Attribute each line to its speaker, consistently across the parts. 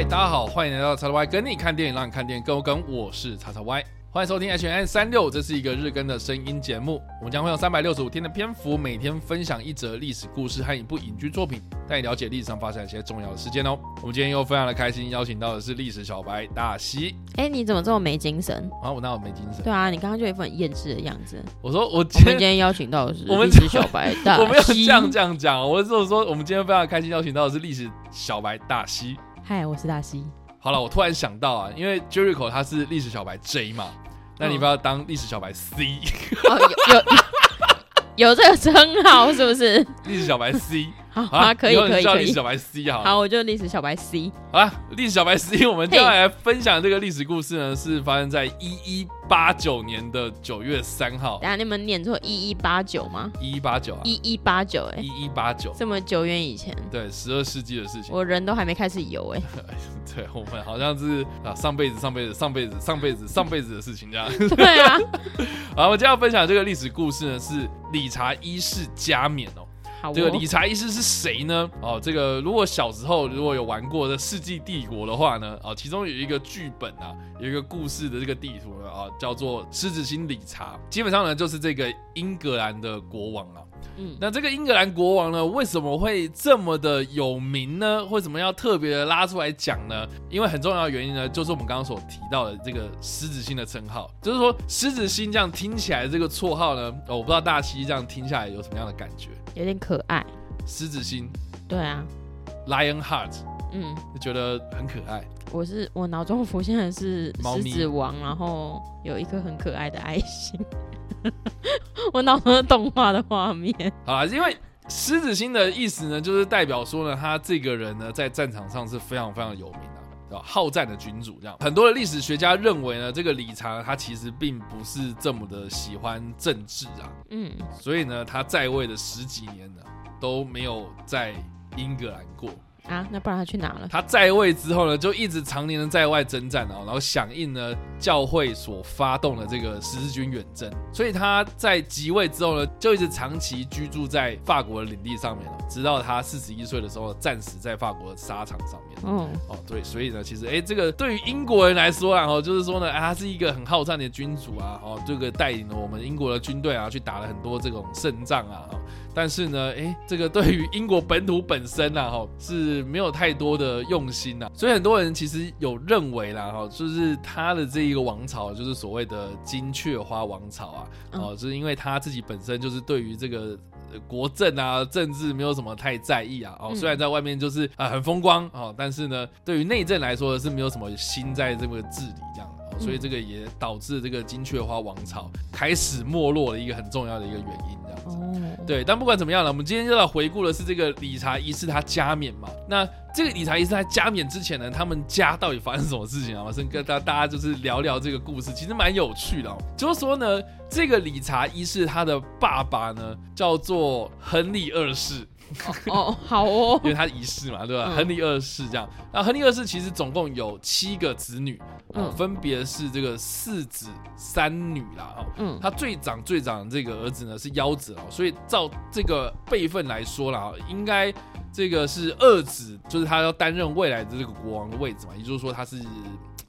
Speaker 1: 嗨，大家好，欢迎来到叉叉 Y 跟你看电影，让你看电影更有梗。我是叉叉 Y，欢迎收听 H N 三六，这是一个日更的声音节目。我们将会用三百六十五天的篇幅，每天分享一则历史故事和一部影剧作品，带你了解历史上发生一些重要的事件哦。我们今天又非常的开心，邀请到的是历史小白大西。
Speaker 2: 哎，你怎么这么没精神？
Speaker 1: 啊，我哪有没精神？
Speaker 2: 对啊，你刚刚就一副很厌世的样子。
Speaker 1: 我说我
Speaker 2: 我
Speaker 1: 今天
Speaker 2: 们今天邀请到的是
Speaker 1: 我们
Speaker 2: 历史小白大西，
Speaker 1: 我没有这样这样讲，我是说我们今天非常开心邀请到的是历史小白大西。
Speaker 2: 嗨，我是大西。
Speaker 1: 好了，我突然想到啊，因为 Jericho 他是历史小白 J 嘛，那你不要当历史小白 C，
Speaker 2: 哦，有有 有这个称号是不是？
Speaker 1: 历史小白 C，
Speaker 2: 啊，可以可以。
Speaker 1: 叫历史小白 C 好。
Speaker 2: 好，我就历史小白 C。
Speaker 1: 好啦，历史小白 C，我们接下来分享这个历史故事呢，是发生在一一八九年的九月三号
Speaker 2: 等，下你们念错一一八九吗？
Speaker 1: 一一八九啊，
Speaker 2: 一一八九，哎，
Speaker 1: 一一八九，
Speaker 2: 这么久远以前，
Speaker 1: 对，十二世纪的事情。
Speaker 2: 我人都还没开始游，哎，
Speaker 1: 对，我们好像是啊，上辈子、上辈子、上辈子、上辈子、上辈子的事情这样。
Speaker 2: 对啊。
Speaker 1: 好，我今天要分享这个历史故事呢，是理查一世加冕哦。
Speaker 2: 好哦，
Speaker 1: 这个理查一世是谁呢？哦，这个如果小时候如果有玩过的《世纪帝国》的话呢，哦，其中有一个剧本啊，有一个故事的这个地图呢，啊，叫做狮子星理查。基本上呢，就是这个英格兰的国王啊。
Speaker 2: 嗯，
Speaker 1: 那这个英格兰国王呢，为什么会这么的有名呢？为什么要特别的拉出来讲呢？因为很重要的原因呢，就是我们刚刚所提到的这个狮子星的称号，就是说狮子星这样听起来这个绰号呢，哦，我不知道大西这样听下来有什么样的感觉。
Speaker 2: 有点可爱。
Speaker 1: 狮子心
Speaker 2: 对啊
Speaker 1: ，Lion Heart
Speaker 2: 嗯，
Speaker 1: 就觉得很可爱。
Speaker 2: 我是我脑中浮现的是狮子王，然后有一颗很可爱的爱心。我脑中的动画的画面，
Speaker 1: 好啦，因为狮子心的意思呢，就是代表说呢，他这个人呢，在战场上是非常非常有名的。好战的君主，这样很多的历史学家认为呢，这个理查他其实并不是这么的喜欢政治啊，
Speaker 2: 嗯，
Speaker 1: 所以呢，他在位的十几年呢都没有在英格兰过。
Speaker 2: 啊，那不然他去哪了？
Speaker 1: 他在位之后呢，就一直常年的在外征战哦，然后响应呢教会所发动的这个十字军远征，所以他在即位之后呢，就一直长期居住在法国的领地上面了，直到他四十一岁的时候战死在法国的沙场上面。
Speaker 2: 哦，
Speaker 1: 哦，对，所以呢，其实哎，这个对于英国人来说啊，哦，就是说呢，哎，他是一个很好战的君主啊，哦，这个带领了我们英国的军队啊，去打了很多这种胜仗啊，哦但是呢，哎，这个对于英国本土本身啊，哈，是没有太多的用心呐、所以很多人其实有认为啦，哈，就是他的这一个王朝，就是所谓的金雀花王朝啊，哦，就是因为他自己本身就是对于这个。呃国政啊，政治没有什么太在意啊，哦，
Speaker 2: 嗯。
Speaker 1: 虽然在外面就是啊、很风光哦，但是呢，对于内政来说是没有什么心在这个治理这样，哦，所以这个也导致这个金雀花王朝开始没落的一个很重要的一个原因。这样子。
Speaker 2: 哦，
Speaker 1: 对，但不管怎么样了，我们今天就要回顾的是这个理查一世他加冕嘛。那这个理查一世他加冕之前呢，他们家到底发生什么事情啊？我先跟大大家就是聊聊这个故事，其实蛮有趣的、哦。就是说呢，这个理查一世他的爸爸呢叫做亨利二世，
Speaker 2: 哦，好哦
Speaker 1: 因，为他一世嘛，对吧？
Speaker 2: 嗯
Speaker 1: 亨利二世这样，那亨利二世其实总共有七个子女，分别是这个四子三女啦，哦。
Speaker 2: 嗯，
Speaker 1: 他最长最长的这个儿子呢是夭所以照这个辈分来说啦，应该这个是二子，就是他要担任未来的这个国王的位置嘛，也就是说他是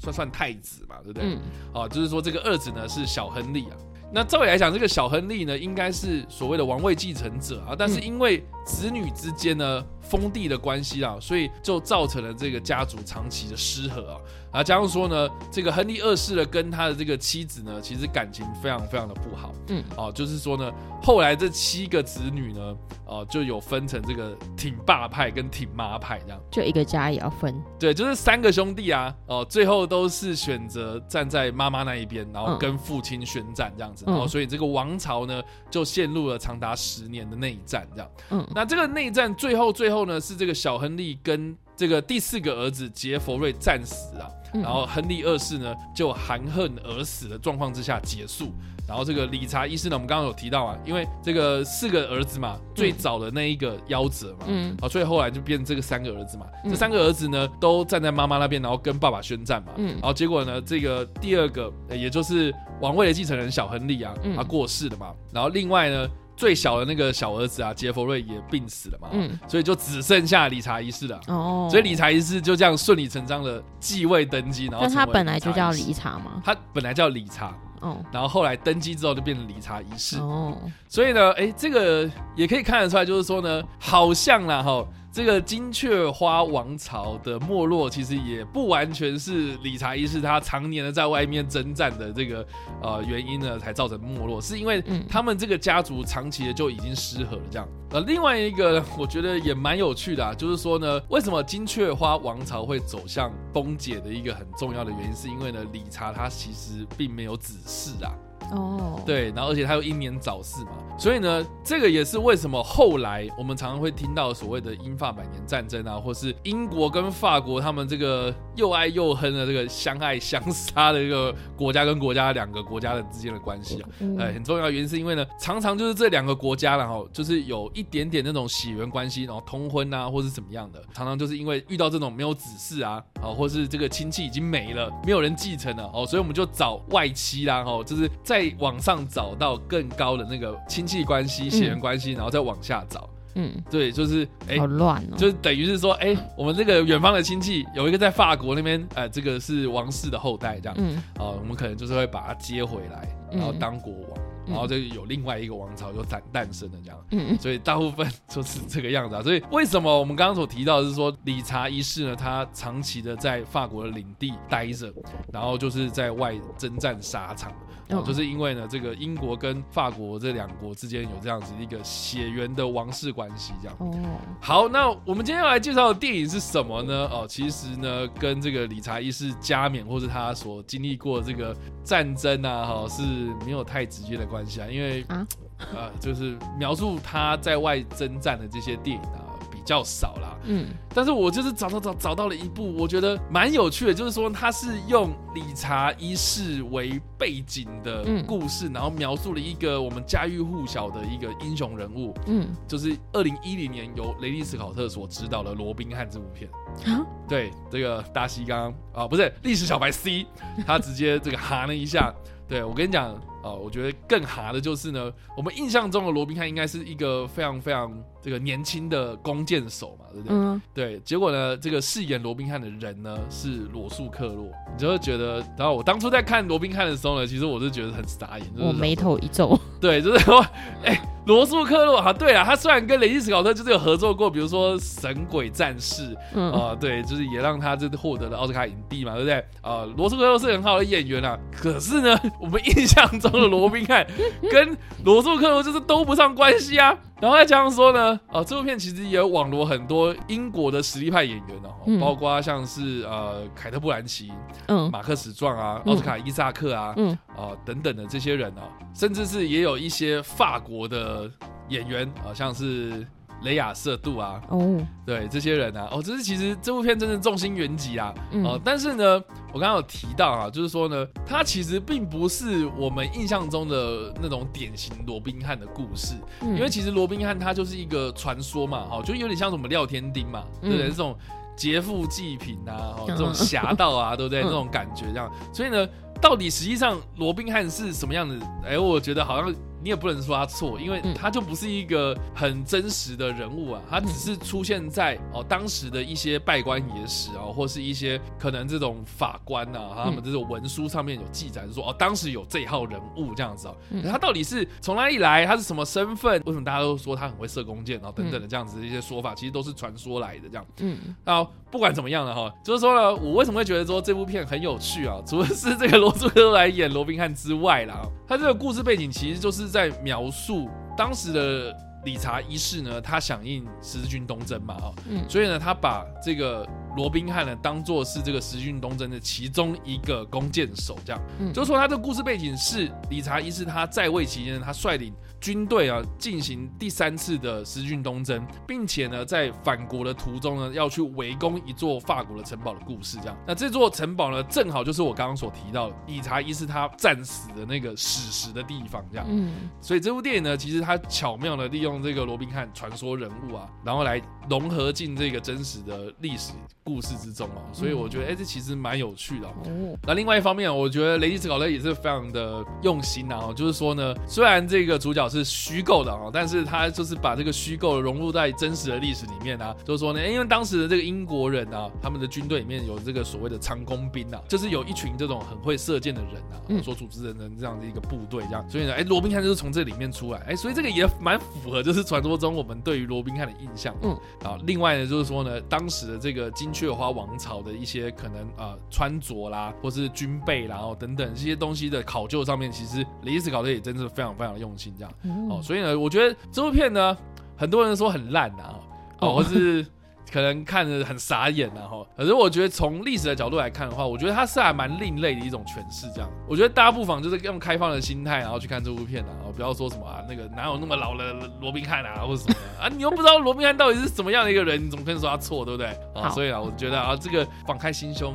Speaker 1: 算算太子嘛，对不对？
Speaker 2: 嗯，
Speaker 1: 哦，就是说这个二子呢是小亨利啊。那照理来讲，这个小亨利呢应该是所谓的王位继承者啊，但是因为子女之间呢封地的关系啊，所以就造成了这个家族长期的失和啊。啊，加上说呢，这个亨利二世呢跟他的这个妻子呢，其实感情非常非常的不好。
Speaker 2: 嗯，
Speaker 1: 哦，就是说呢，后来这七个子女呢，哦，就有分成这个挺爸派跟挺妈派这样。
Speaker 2: 就一个家也要分，
Speaker 1: 对，就是三个兄弟啊，哦，最后都是选择站在妈妈那一边，然后
Speaker 2: 嗯
Speaker 1: 跟父亲宣战这样子，
Speaker 2: 嗯
Speaker 1: 然后所以这个王朝呢就陷入了长达十年的内战这样。
Speaker 2: 嗯，
Speaker 1: 那这个内战最后最后呢是这个小亨利跟这个第四个儿子杰佛瑞战死啊，
Speaker 2: 嗯
Speaker 1: 然后亨利二世呢就含恨而死的状况之下结束。然后这个理查一世呢，我们刚刚有提到啊，因为这个四个儿子嘛，最早的那一个夭折嘛，
Speaker 2: 嗯
Speaker 1: 好，所以后来就变这个三个儿子嘛。
Speaker 2: 嗯
Speaker 1: 这三个儿子呢，都站在妈妈那边，然后跟爸爸宣战嘛。
Speaker 2: 嗯
Speaker 1: 然后结果呢，这个第二个，呃也就是王位的继承人小亨利啊，
Speaker 2: 嗯
Speaker 1: 他过世了嘛。然后另外呢，最小的那个小儿子啊，杰佛瑞也病死了嘛，
Speaker 2: 嗯
Speaker 1: 所以就只剩下理查一世了。
Speaker 2: 哦，
Speaker 1: 所以理查一世就这样顺理成章的继位登基，然后
Speaker 2: 但他本来就叫
Speaker 1: 理查
Speaker 2: 嘛。
Speaker 1: 他本来叫理查，
Speaker 2: 哦
Speaker 1: 然后后来登基之后就变成理查一世。
Speaker 2: 哦，
Speaker 1: 所以呢，哎，这个也可以看得出来，就是说呢，好像啦哈，这个金雀花王朝的没落，其实也不完全是理查一世他常年的在外面征战的这个呃原因呢，才造成没落，是因为
Speaker 2: 嗯
Speaker 1: 他们这个家族长期的就已经失和了这样。呃，另外一个呢我觉得也蛮有趣的啊，就是说呢，为什么金雀花王朝会走向崩解的一个很重要的原因，是因为呢，理查他其实并没有子嗣啊。
Speaker 2: 哦，，
Speaker 1: 对，然后而且他又英年早逝嘛，所以呢，这个也是为什么后来我们常常会听到所谓的英法百年战争啊，或是英国跟法国他们这个又爱又恨的这个相爱相杀的一个国家跟国家两个国家的之间的关系啊。
Speaker 2: 嗯。
Speaker 1: 呃，很重要的原因是因为呢，常常就是这两个国家然后就是有一点点那种血缘关系，然后通婚啊，或是怎么样的，常常就是因为遇到这种没有子嗣啊，啊，或是这个亲戚已经没了，没有人继承了哦，所以我们就找外戚啦，哦，就是在往上找到更高的那个亲戚关系、血缘关系，然后再往下找。
Speaker 2: 嗯，
Speaker 1: 对，就是哎。
Speaker 2: 好乱哦，
Speaker 1: 就是等于是说，哎、我们这个远方的亲戚有一个在法国那边，呃，这个是王室的后代，这样，
Speaker 2: 嗯。
Speaker 1: 哦、我们可能就是会把他接回来，然后
Speaker 2: 嗯
Speaker 1: 当国王，然后就有另外一个王朝就诞诞生了这样。
Speaker 2: 嗯
Speaker 1: 所以大部分就是这个样子啊。所以为什么我们刚刚所提到的是说，理查一世呢，他长期的在法国的领地待着，然后就是在外征战沙场。哦，
Speaker 2: 哦
Speaker 1: 就是因为呢，这个英国跟法国这两国之间有这样子一个血缘的王室关系，这样。
Speaker 2: 哦，
Speaker 1: 好，那我们今天要来介绍的电影是什么呢？哦，其实呢，跟这个理查一世加冕或是他所经历过这个战争啊，哈、是没有太直接的关系啊，因为
Speaker 2: 啊
Speaker 1: 呃，就是描述他在外征战的这些电影啊比较少啦。
Speaker 2: 嗯
Speaker 1: 但是我就是找找找找到了一部，我觉得蛮有趣的，就是说他是用理查一世为背景的
Speaker 2: 嗯
Speaker 1: 故事，然后描述了一个我们家喻户晓的一个英雄人物，
Speaker 2: 嗯
Speaker 1: 就是二零一零年由雷利斯考特所执导的《罗宾汉》这部片。
Speaker 2: 啊，
Speaker 1: 对，这个大西刚啊，不是历史小白 C，他直接这个哈了一下。对我跟你讲啊，我觉得更哈的就是呢，我们印象中的罗宾汉应该是一个非常非常这个年轻的弓箭手嘛，对不对？
Speaker 2: 嗯
Speaker 1: 对，结果呢，这个饰演罗宾汉的人呢是罗素克洛，你就会觉得，然后我当初在看罗宾汉的时候呢，其实我是觉得很傻眼，就是
Speaker 2: 我眉头一皱，
Speaker 1: 对，就是说，哎、罗素克洛啊，对啊，他虽然跟雷吉斯考特就是有合作过，比如说《神鬼战士》
Speaker 2: 嗯
Speaker 1: 啊、对，就是也让他就是获得了奥斯卡影帝嘛，对不对？啊、罗素克洛是很好的演员啊，可是呢，我们印象中的罗宾汉 跟罗素克罗就是都不上关系啊。然后再加上说呢，呃，这部片其实也有网罗很多英国的实力派演员哦，
Speaker 2: 嗯。
Speaker 1: 包括像是呃凯特·布兰奇、
Speaker 2: 嗯。
Speaker 1: 马克·史壮啊、
Speaker 2: 嗯。
Speaker 1: 奥斯卡·伊萨克啊，
Speaker 2: 嗯。
Speaker 1: 啊、等等的这些人哦，甚至是也有一些法国的演员啊、像是雷亚瑟杜啊，
Speaker 2: 哦。
Speaker 1: 对这些人啊，哦，这是其实这部片真的重心云集啊，哦、
Speaker 2: 嗯
Speaker 1: 但是呢，我刚刚有提到啊，就是说呢，它其实并不是我们印象中的那种典型罗宾汉的故事，
Speaker 2: 嗯。
Speaker 1: 因为其实罗宾汉他就是一个传说嘛，哦，就有点像什么廖天丁嘛，对不对？
Speaker 2: 嗯
Speaker 1: 这种劫富济贫啊，这种侠盗啊，对不对？
Speaker 2: 嗯。
Speaker 1: 这种感觉这样，所以呢，到底实际上罗宾汉是什么样子？哎，我觉得好像你也不能说他错，因为
Speaker 2: 嗯
Speaker 1: 他就不是一个很真实的人物啊，他只是出现在哦当时的一些拜官野史啊，或是一些可能这种法官啊，他们这种文书上面有记载说哦，当时有这一号人物这样子哦，
Speaker 2: 嗯
Speaker 1: 可他到底是从哪里来？他是什么身份？为什么大家都说他很会射弓箭？然后等等的这样子的一些说法，其实都是传说来的这样。
Speaker 2: 嗯
Speaker 1: 那不管怎么样了哈，就是说呢，我为什么会觉得说这部片很有趣啊？除了是这个罗素哥来演罗宾汉之外啦，他这个故事背景其实就是在描述当时的理查一世呢，他响应十字军东征嘛，啊，
Speaker 2: 嗯
Speaker 1: 所以呢，他把这个罗宾汉呢当做是这个十字军东征的其中一个弓箭手，这样，
Speaker 2: 嗯
Speaker 1: 就是说他这个故事背景是理查一世他在位期间，他率领军队啊进行第三次的十字军东征，并且呢在返国的途中呢要去围攻一座法国的城堡的故事，这样。那这座城堡呢，正好就是我刚刚所提到的理查一世他战死的那个史实的地方，这样。
Speaker 2: 嗯
Speaker 1: 所以这部电影呢，其实他巧妙的利用这个罗宾汉传说人物啊，然后来融合进这个真实的历史故事之中哦，所以我觉得哎、这其实蛮有趣的、哦。
Speaker 2: 哦，
Speaker 1: 那另外一方面，我觉得雷迪斯考勒也是非常的用心啊，哦就是说呢，虽然这个主角是虚构的啊，但是他就是把这个虚构融入在真实的历史里面啊，就是说呢，因为当时的这个英国人啊，他们的军队里面有这个所谓的长弓兵啊，就是有一群这种很会射箭的人啊，
Speaker 2: 嗯。
Speaker 1: 所组织的人这样的一个部队这样，所以呢，哎，罗宾汉就是从这里面出来，哎，所以这个也蛮符合就是传说中我们对于罗宾汉的印象，
Speaker 2: 嗯，
Speaker 1: 啊，另外呢，就是说呢，当时的这个金雀花王朝的一些可能啊、呃穿着啦，或是军备啦，然后等等这些东西的考究上面，其实李斯考特也真是非常非常用心这样哦，
Speaker 2: 哦，
Speaker 1: 所以呢，我觉得这部片呢，很多人说很烂啊，哦，
Speaker 2: 哦
Speaker 1: 或是。可能看着很傻眼然后，可是我觉得从历史的角度来看的话，我觉得它是还蛮另类的一种诠释。这样，我觉得大家不妨就是用开放的心态，然后去看这部片啊，然后不要说什么啊，那个哪有那么老的罗宾汉啊，或者什么的啊，你又不知道罗宾汉到底是什么样的一个人，你怎么可能说他错，对不对？啊，所以啊，我觉得啊，这个放开心胸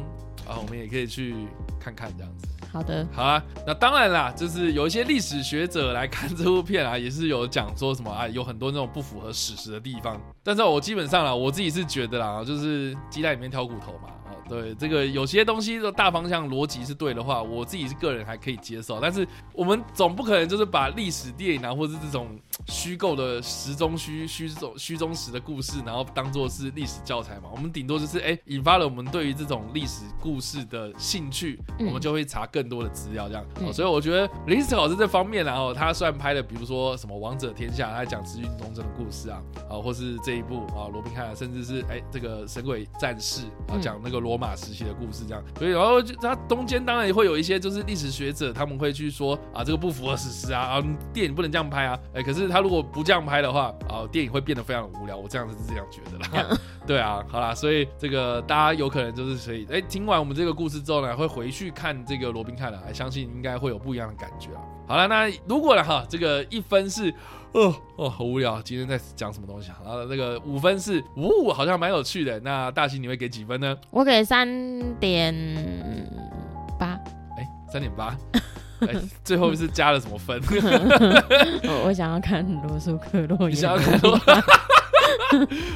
Speaker 1: 啊，我们也可以去看看这样子。
Speaker 2: 好的，
Speaker 1: 好啊，那当然啦，就是有一些历史学者来看这部片啊，也是有讲说什么啊，有很多那种不符合史实的地方。但是我基本上啦，我自己是觉得啦，就是鸡蛋里面挑骨头嘛。哦，对，这个有些东西的大方向逻辑是对的话，我自己是个人还可以接受。但是我们总不可能就是把历史电影啊，或是这种虚构的时中虚虚中虚中实的故事，然后当做是历史教材嘛。我们顶多就是哎、引发了我们对于这种历史故事的兴趣，
Speaker 2: 嗯
Speaker 1: 我们就会查更多的资料这样。所以我觉得林斯考在这方面然后，他虽然拍了比如说什么《王者天下》，他讲资讯东征的故事啊，啊，或是这一部啊罗宾汉，甚至是哎这个神鬼战士啊，
Speaker 2: 嗯
Speaker 1: 讲那个罗马时期的故事这样。所以然后就它中间当然也会有一些就是历史学者他们会去说啊这个不符合史实啊，啊电影不能这样拍啊，哎可是他如果不这样拍的话啊电影会变得非常的无聊，我这样是这样觉得啦。对啊，好啦，所以这个大家有可能就是所以，哎，听完我们这个故事之后呢，会回去看这个罗宾汉了，哎，相信应该会有不一样的感觉啊。好了，那如果了哈，这个一分是，哦哦，好无聊，今天在讲什么东西啊？然后那个五分是，呜、好像蛮有趣的。那大兴你会给几分呢？
Speaker 2: 我给三点八，
Speaker 1: 哎，三点八。哎，最后是加了什么分？
Speaker 2: 我我想要看罗素克洛，
Speaker 1: 你想要看罗？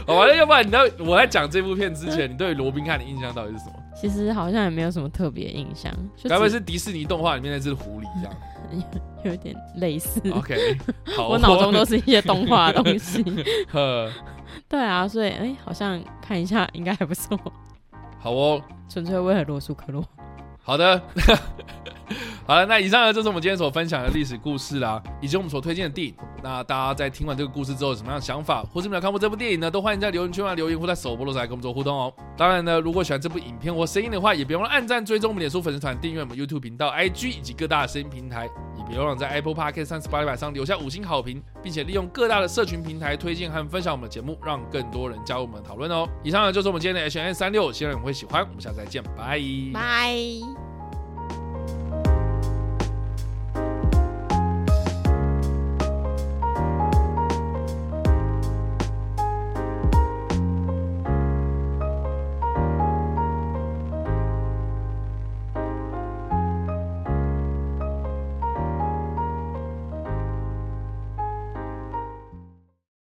Speaker 1: 好吧，那要不然你在我在讲这部片之前，你对罗宾汉的印象到底是什么？
Speaker 2: 其实好像也没有什么特别印象，就
Speaker 1: 该不会是迪士尼动画里面那只狐狸这样
Speaker 2: 有点类似。
Speaker 1: ？OK，好，
Speaker 2: 我脑中都是一些动画的东西。
Speaker 1: 呵，
Speaker 2: 对啊，所以哎、好像看一下应该还不错，
Speaker 1: 好哦，
Speaker 2: 纯粹为了罗素克洛。
Speaker 1: 好的，好了，那以上呢就是我们今天所分享的历史故事啦，以及我们所推荐的电影。那大家在听完这个故事之后有什么样的想法，或是没有看过这部电影呢？都欢迎在留言区上留言，或在首播的时候来跟我们做互动哦。当然呢，如果喜欢这部影片或声音的话，也别忘了按赞、追踪我们脸书粉丝团、订阅我们 YouTube 频道、IG 以及各大的声音平台，也别忘了在 Apple Podcast 三十八百上留下五星好评，并且利用各大的社群平台推荐和分享我们的节目，让更多人加入我们的讨论哦。以上呢就是我们今天的 H N 三六，希望你们会喜欢。我们下次再见，拜。
Speaker 2: 拜。